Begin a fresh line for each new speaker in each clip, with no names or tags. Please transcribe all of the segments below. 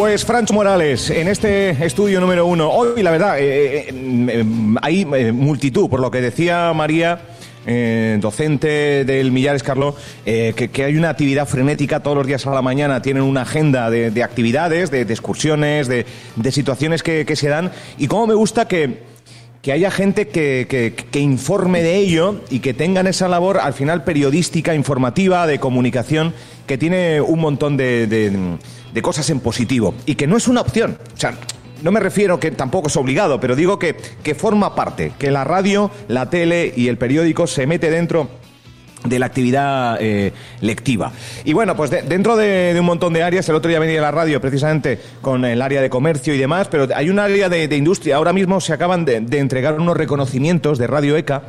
Pues Francho Morales, en este estudio número uno, hoy la verdad, eh, eh, eh, hay multitud, por lo que decía María, docente del Millares Carlos, que, hay una actividad frenética todos los días a la mañana, tienen una agenda de, actividades, de, excursiones, de, situaciones que, se dan, y cómo me gusta que, haya gente que, informe de ello y que tengan esa labor al final periodística, informativa, de comunicación, que tiene un montón de de cosas en positivo y que no es una opción. O sea, no me refiero que tampoco es obligado, pero digo que, que forma parte, que la radio, la tele y el periódico se mete dentro de la actividad eh, lectiva. Y bueno, pues dentro de, un montón de áreas, el otro día venía a la radio precisamente con el área de comercio y demás, pero hay un área de, industria. Ahora mismo se acaban de, entregar unos reconocimientos de Radio ECA.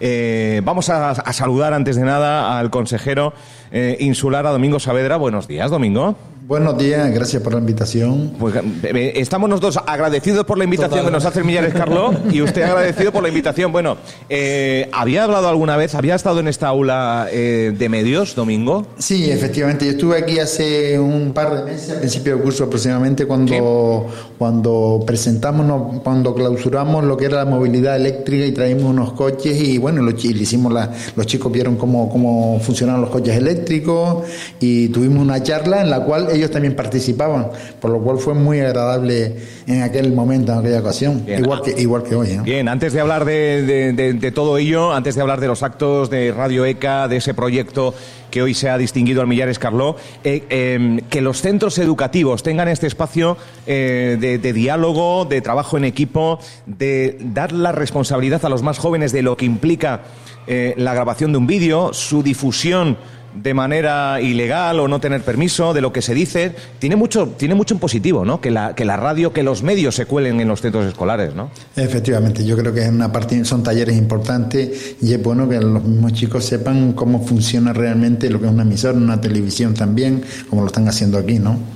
Eh, vamos a, saludar antes de nada al consejero eh, insular, a Domingo Saavedra. Buenos días, Domingo.
Buenos días, gracias por la invitación.
Pues eh, estamos nosotros agradecidos por la invitación que nos hace Millares Carlos y usted agradecido por la invitación. Bueno, eh, ¿había hablado alguna vez, había estado en esta aula eh, de medios, Domingo?
Sí, efectivamente. Yo estuve aquí hace un par de meses, al principio del curso aproximadamente, cuando, cuando presentamos, cuando clausuramos lo que era la movilidad eléctrica y traímos unos coches y bueno, lo, hicimos la, los chicos vieron cómo, cómo funcionaban los coches eléctricos y tuvimos una charla en la cual ellos también participaban, por lo cual fue muy agradable en aquel momento, en aquella ocasión, igual que, igual que hoy.
Bien, antes de hablar de, todo ello, antes de hablar de los actos de Radio ECA, de ese proyecto que hoy se ha distinguido al Millares Carló, eh, em, que los centros educativos tengan este espacio eh, de, diálogo, de trabajo en equipo, de dar la responsabilidad a los más jóvenes de lo que implica eh, la grabación de un vídeo, su difusión de manera ilegal o no tener permiso, de lo que se dice, tiene mucho, tiene mucho en positivo, ¿no? Que la, que la radio, que los medios se cuelen en los centros escolares, ¿no?
Efectivamente, yo creo que es una parte, son talleres importantes y es bueno que los mismos chicos sepan cómo funciona realmente lo que es una emisora, una televisión también, como lo están haciendo aquí, ¿no?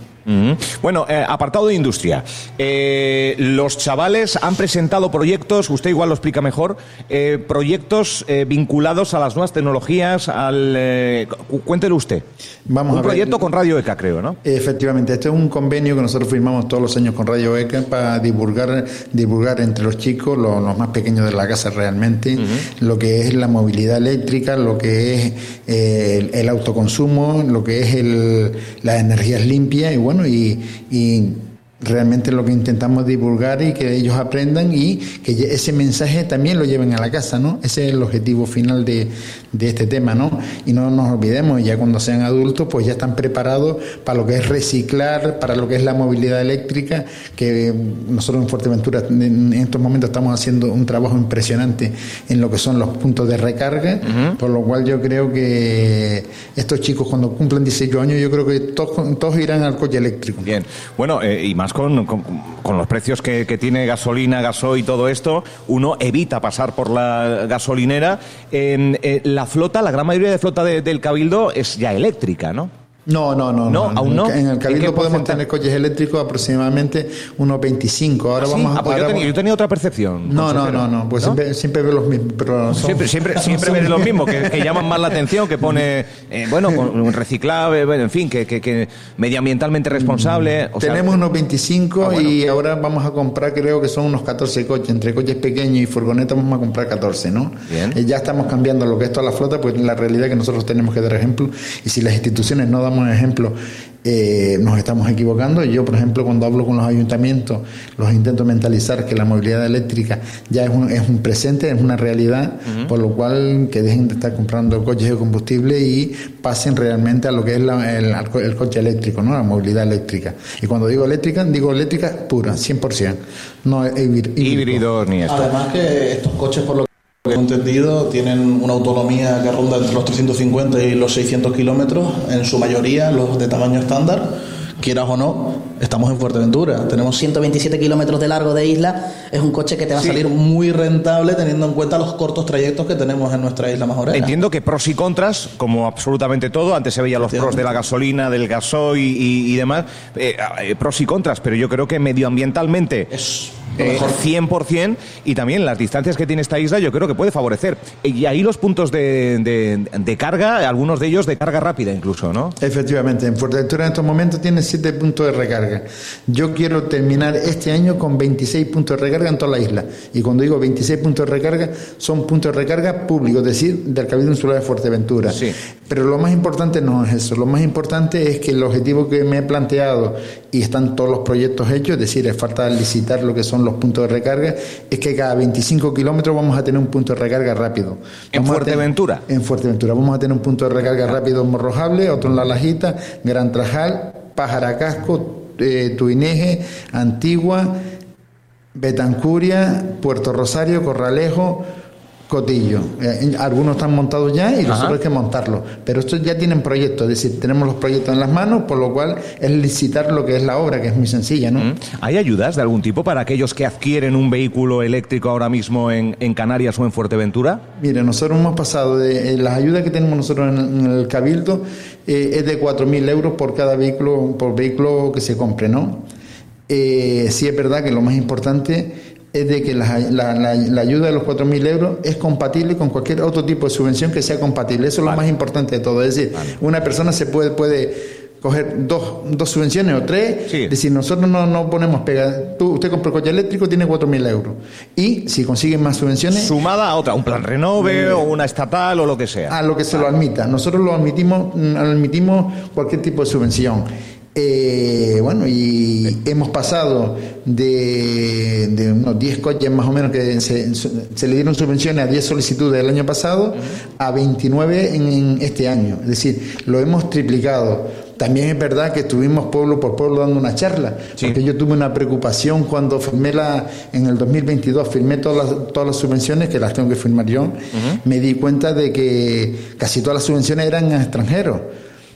Bueno, eh, apartado de industria. Eh, los chavales han presentado proyectos, usted igual lo explica mejor, eh, proyectos vinculados a las nuevas tecnologías, al... cuéntelo usted. Vamos un proyecto con Radio ECA, creo, ¿no?
Efectivamente, este es un convenio que nosotros firmamos todos los años con Radio ECA para divulgar, divulgar entre los chicos, los, más pequeños de la casa realmente, lo que es la movilidad eléctrica, lo que es el, autoconsumo, lo que es el, las energías limpias y bueno, y, realmente lo que intentamos divulgar y que ellos aprendan y que ese mensaje también lo lleven a la casa, ¿no? Ese es el objetivo final de, este tema, ¿no? Y no nos olvidemos, ya cuando sean adultos, pues ya están preparados para lo que es reciclar, para lo que es la movilidad eléctrica, que nosotros en Fuerteventura en estos momentos estamos haciendo un trabajo impresionante en lo que son los puntos de recarga, por lo cual yo creo que estos chicos cuando cumplan 18 años, yo creo que todos, todos irán al coche eléctrico.
Bien, bueno, eh, y más con, con, los precios que, tiene gasolina, gasoil y todo esto, uno evita pasar por la gasolinera. Eh, la flota, la gran mayoría de flota del Cabildo es ya eléctrica, ¿no?
No, no, no.
No, aún no.
En el Cabildo podemos tener coches eléctricos aproximadamente unos 25. Ahora ¿Ah, vamos
a. Ah, pues yo, tenía, otra percepción.
No, no, no, no. Pues Siempre, veo los mismos. Pero
siempre siempre, siempre los mismos, que, llaman más la atención, que pone, eh, bueno, reciclable, bueno, en fin, que, que, medioambientalmente responsable.
Tenemos unos 25 ah, y ahora vamos a comprar, creo que son unos 14 coches. Entre coches pequeños y furgonetas vamos a comprar 14, ¿no? Bien. Eh, ya estamos cambiando lo que es toda la flota, pues la realidad es que nosotros tenemos que dar ejemplo. Y si las instituciones no dan un ejemplo, eh, nos estamos equivocando. Yo, por ejemplo, cuando hablo con los ayuntamientos, los intento mentalizar que la movilidad eléctrica ya es un, es un presente, es una realidad, por lo cual que dejen de estar comprando coches de combustible y pasen realmente a lo que es el, coche eléctrico, ¿no? la movilidad eléctrica. Y cuando digo eléctrica, digo eléctrica pura, 100%, no
híbrido. ni esto.
Además que estos coches, por lo que he entendido, tienen una autonomía que ronda entre los 350 y los 600 kilómetros, en su mayoría los de tamaño estándar. Quieras o no, estamos en Fuerteventura. Tenemos 127 kilómetros de largo de isla. Es un coche que te va a salir muy rentable teniendo en cuenta los cortos trayectos que tenemos en nuestra isla majorera.
Entiendo que pros y contras, como absolutamente todo. Antes se veían los pros de la gasolina, del gasoil y, demás. Eh, eh, pros y contras, pero yo creo que medioambientalmente.
Es
eh, 100% y también las distancias que tiene esta isla yo creo que puede favorecer. Y ahí los puntos de, de, carga, algunos de ellos de carga rápida incluso, ¿no?
Efectivamente, en Fuerteventura en estos momentos tiene 7 puntos de recarga. Yo quiero terminar este año con 26 puntos de recarga en toda la isla. Y cuando digo 26 puntos de recarga, son puntos de recarga públicos, es decir, del Cabildo Insular de Fuerteventura.
Sí.
Pero lo más importante no es eso, lo más importante es que el objetivo que me he planteado y están todos los proyectos hechos, es decir, es falta licitar lo que son los puntos de recarga, es que cada 25 kilómetros vamos a tener un punto de recarga rápido.
¿En Fuerteventura?
en Fuerteventura. Vamos a tener un punto de recarga rápido en Morrojable, otro en La Lajita, Gran Trajal, Pajaracasco, eh, Tuineje, Antigua, Betancuria, Puerto Rosario, Corralejo, Cotillo. Eh, algunos están montados ya y nosotros hay que montarlos. Pero estos ya tienen proyectos, es decir, tenemos los proyectos en las manos, por lo cual es licitar lo que es la obra, que es muy sencilla, ¿no?
¿Hay ayudas de algún tipo para aquellos que adquieren un vehículo eléctrico ahora mismo en, Canarias o en Fuerteventura?
Mire, nosotros hemos pasado de eh, las ayudas que tenemos nosotros en, el Cabildo eh, es de 4.000 euros por cada vehículo, por vehículo que se compre, ¿no? sí es verdad que lo más importante es de que la, ayuda de los 4.000 euros es compatible con cualquier otro tipo de subvención que sea compatible. Eso es lo más importante de todo. Es decir, una persona se puede, puede coger dos, dos subvenciones o tres. Es decir, nosotros no, no ponemos pega. Tú, usted compra un coche eléctrico, tiene 4.000 euros. Y si consiguen más subvenciones.
Sumada a otra, un plan renove eh, o una estatal o lo que sea.
A lo que se lo admita. Nosotros lo admitimos, admitimos cualquier tipo de subvención. Eh, bueno, y hemos pasado de, unos 10 coches más o menos que se, le dieron subvenciones a 10 solicitudes el año pasado a 29 en, este año. Es decir, lo hemos triplicado. También es verdad que estuvimos pueblo por pueblo dando una charla, porque yo tuve una preocupación cuando firmé la, en el 2022, firmé todas las, todas las subvenciones, que las tengo que firmar yo, me di cuenta de que casi todas las subvenciones eran extranjeros.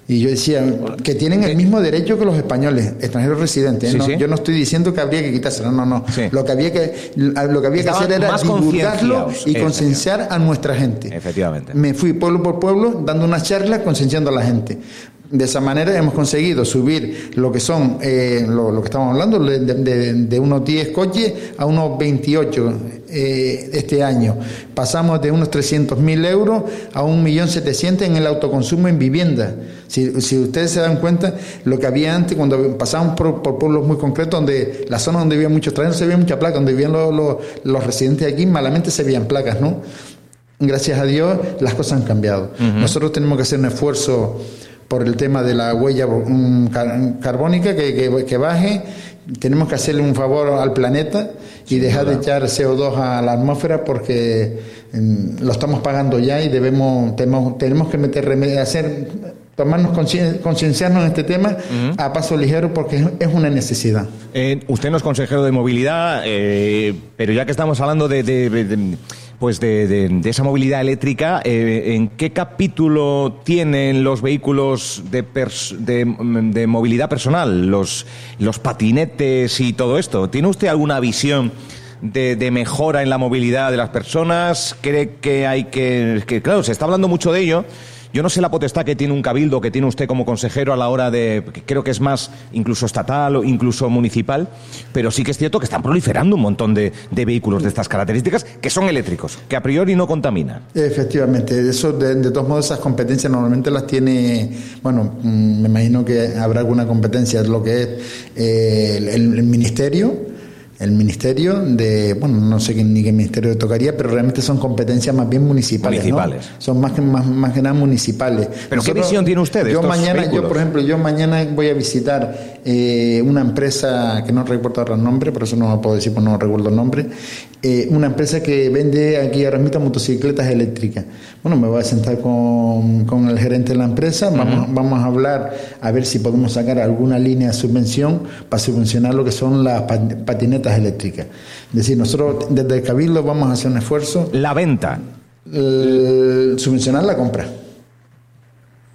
Y yo decía que tienen el mismo derecho que los españoles, extranjeros residentes. Yo no estoy diciendo que habría que quitárselo, no, no. Lo que había que, lo que, había que hacer era divulgarlo y concienciar a nuestra gente.
Efectivamente.
Me fui pueblo por pueblo dando una charla concienciando a la gente. De esa manera hemos conseguido subir lo que son, eh, lo, que estamos hablando, de, unos 10 coches a unos 28 eh, este año. Pasamos de unos 300.000 euros a 1.700.000 en el autoconsumo en vivienda. Si, ustedes se dan cuenta, lo que había antes, cuando pasábamos por, pueblos muy concretos, donde la zona donde había muchos trenes, se veía mucha placa, donde vivían los, residentes aquí, malamente se veían placas, ¿no? Gracias a Dios, las cosas han cambiado. Nosotros tenemos que hacer un esfuerzo por el tema de la huella carbónica que, que, baje. Tenemos que hacerle un favor al planeta y dejar de echar CO2 a la atmósfera porque mm, lo estamos pagando ya y debemos tenemos, tenemos que meter hacer tomarnos concienciarnos en este tema a paso ligero porque es una necesidad.
Eh, usted no es consejero de movilidad, eh, pero ya que estamos hablando de pues de, esa movilidad eléctrica, eh, ¿en qué capítulo tienen los vehículos de, de, movilidad personal, los, los patinetes y todo esto? ¿Tiene usted alguna visión? De, de, mejora en la movilidad de las personas? ¿Cree que hay que, que, claro, se está hablando mucho de ello, yo no sé la potestad que tiene un cabildo, que tiene usted como consejero a la hora de, creo que es más incluso estatal o incluso municipal, pero sí que es cierto que están proliferando un montón de, vehículos de estas características que son eléctricos, que a priori no contaminan.
Efectivamente, eso de, todos modos esas competencias normalmente las tiene, bueno, mm, me imagino que habrá alguna competencia, lo que es eh, el ministerio el ministerio de, bueno, no sé ni qué ministerio tocaría, pero realmente son competencias más bien municipales.
Municipales.
Son más que, más, más que nada municipales.
¿Pero qué visión tiene usted?
yo mañana, yo por ejemplo, yo mañana voy a visitar eh, una empresa que no recuerdo ahora el nombre, por eso no puedo decir, porque no recuerdo el nombre, eh, una empresa que vende aquí ahora mismo motocicletas eléctricas. Bueno, me voy a sentar con, con el gerente de la empresa, vamos, vamos a hablar a ver si podemos sacar alguna línea de subvención para subvencionar lo que son las patinetas eléctricas. Es decir, nosotros desde el Cabildo vamos a hacer un esfuerzo.
La venta.
subvencionar la compra.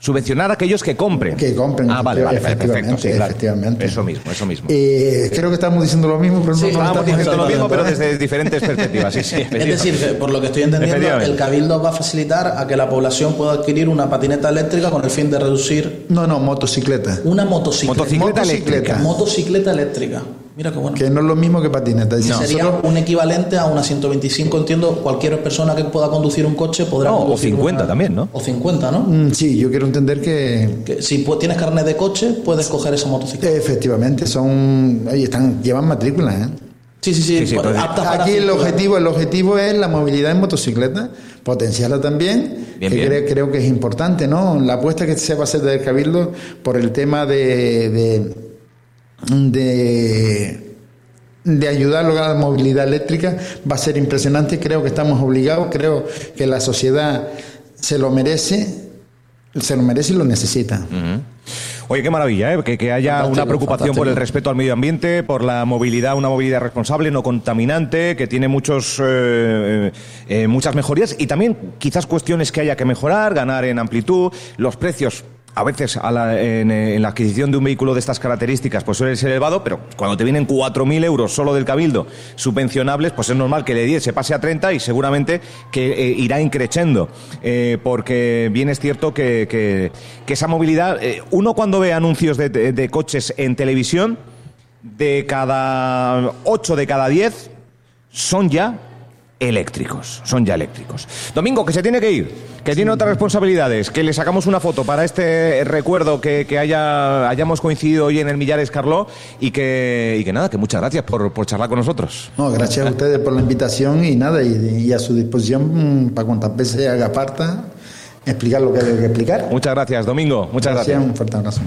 Subvencionar a aquellos que compren.
Que compren.
Ah, vale, vale, efectivamente,
efectivamente.
Eso mismo, eso mismo.
Eh, creo que estamos diciendo lo mismo, pero
sí, no estamos diciendo lo mismo, pero desde diferentes perspectivas. Sí, sí,
es decir, por lo que estoy entendiendo, el Cabildo va a facilitar a que la población pueda adquirir una patineta eléctrica con el fin de reducir.
No, no, motocicleta.
Una motocicleta.
Motocicleta, eléctrica.
Motocicleta eléctrica. Mira qué bueno.
Que no es lo mismo que patineta. Decir,
Sería
nosotros-
un equivalente a una 125, entiendo. Cualquier persona que pueda conducir un coche podrá
No, o
conducir
50
una-
también, ¿no?
O 50, ¿no?
Mm, Sí, yo quiero entender que
Que si tienes carnet de coche, puedes coger esa motocicleta.
efectivamente son, oye, están, llevan matrícula, ¿eh?
Sí, sí, sí. Pues,
Aquí el objetivo, el objetivo es la movilidad en motocicleta, potenciarla también,
Bien,
que
bien.
Creo, creo que es importante, ¿no? La apuesta que se va a hacer del Cabildo por el tema de, de, de, de ayudar a la movilidad eléctrica va a ser impresionante. Creo que estamos obligados, creo que la sociedad se lo merece, se lo merece y lo necesita.
Oye, qué maravilla, ¿eh? que, que haya
Fantástico,
una preocupación por el respeto al medio ambiente, por la movilidad, una movilidad responsable, no contaminante, que tiene muchos, eh, eh, muchas mejorías y también quizás cuestiones que haya que mejorar, ganar en amplitud, los precios. A veces a la- en, eh, en la adquisición de un vehículo de estas características pues suele ser elevado, pero cuando te vienen 4.000 euros solo del cabildo subvencionables, pues es normal que de 10 se pase a 30 y seguramente que eh, irá increciendo. Eh, porque bien es cierto que, que- esa movilidad, uno cuando ve anuncios de, de- de coches en televisión, de cada 8 de cada 10 son ya eléctricos, son ya eléctricos. Domingo, que se tiene que ir, que tiene otras responsabilidades, que le sacamos una foto para este recuerdo que, que haya, hayamos coincidido hoy en el Millares Carló y que, y que nada, que muchas gracias por, por charlar con nosotros.
No, gracias a ustedes por la invitación y nada, y, y a su disposición mm, para cuantas veces haga falta explicar lo que hay que explicar.
Muchas gracias, Domingo, muchas gracias.
Un fuerte abrazo.